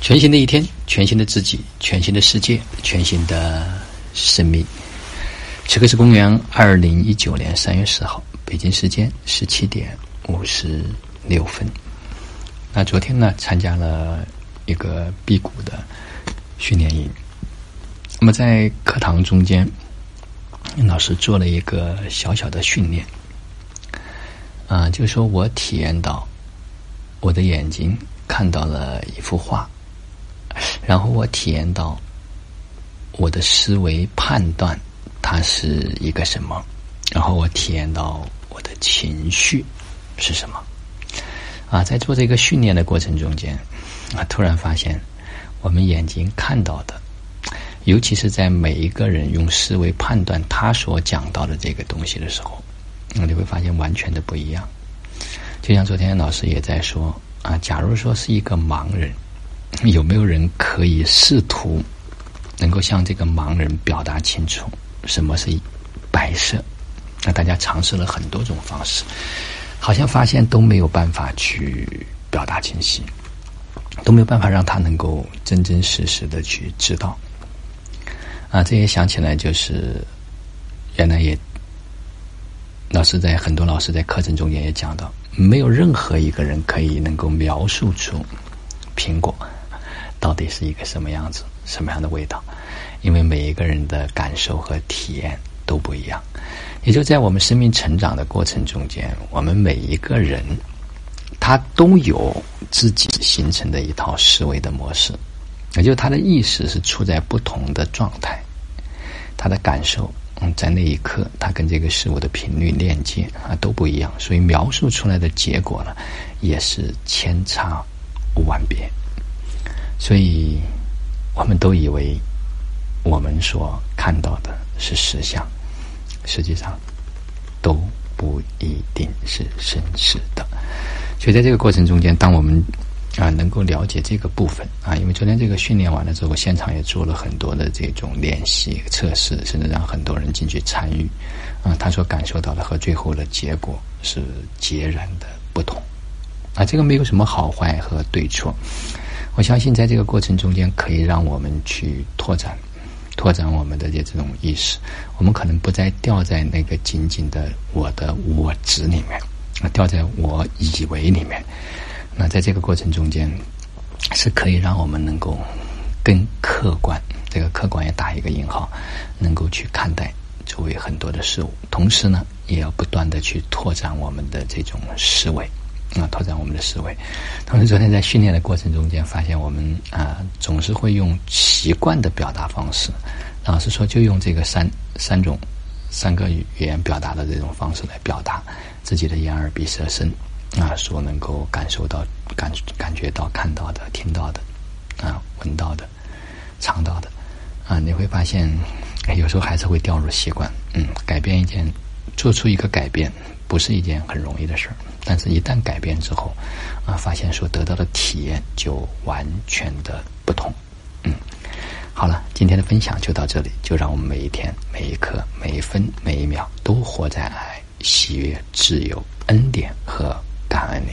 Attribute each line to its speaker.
Speaker 1: 全新的一天，全新的自己，全新的世界，全新的生命。此刻是公元二零一九年三月十号，北京时间十七点五十六分。那昨天呢，参加了一个辟谷的训练营。那么在课堂中间，老师做了一个小小的训练，啊，就是说我体验到我的眼睛看到了一幅画。然后我体验到，我的思维判断它是一个什么，然后我体验到我的情绪是什么。啊，在做这个训练的过程中间，啊，突然发现我们眼睛看到的，尤其是在每一个人用思维判断他所讲到的这个东西的时候那，你会发现完全的不一样。就像昨天老师也在说，啊，假如说是一个盲人。有没有人可以试图能够向这个盲人表达清楚什么是白色？那大家尝试了很多种方式，好像发现都没有办法去表达清晰，都没有办法让他能够真真实实的去知道。啊，这也想起来就是原来也老师在很多老师在课程中间也讲到，没有任何一个人可以能够描述出苹果。到底是一个什么样子、什么样的味道？因为每一个人的感受和体验都不一样。也就在我们生命成长的过程中间，我们每一个人他都有自己形成的一套思维的模式，也就他的意识是处在不同的状态，他的感受嗯，在那一刻他跟这个事物的频率链接啊都不一样，所以描述出来的结果呢也是千差万别。所以，我们都以为我们所看到的是实相，实际上都不一定是真实的。所以，在这个过程中间，当我们啊能够了解这个部分啊，因为昨天这个训练完了之后，现场也做了很多的这种练习测试，甚至让很多人进去参与啊，他所感受到的和最后的结果是截然的不同啊。这个没有什么好坏和对错。我相信，在这个过程中间，可以让我们去拓展、拓展我们的这这种意识。我们可能不再掉在那个仅仅的我的我执里面，啊，掉在我以为里面。那在这个过程中间，是可以让我们能够更客观，这个客观也打一个引号，能够去看待周围很多的事物。同时呢，也要不断的去拓展我们的这种思维。啊，拓展我们的思维。同时，昨天在训练的过程中间，发现我们啊总是会用习惯的表达方式。老师说，就用这个三三种三个语言表达的这种方式来表达自己的眼耳鼻舌身啊，所能够感受到、感感觉到、看到的、听到的啊、闻到的、尝到的啊，你会发现有时候还是会掉入习惯。嗯，改变一件，做出一个改变。不是一件很容易的事儿，但是一旦改变之后，啊，发现所得到的体验就完全的不同。嗯，好了，今天的分享就到这里，就让我们每一天、每一刻、每一分、每一秒都活在爱、喜悦、自由、恩典和感恩里。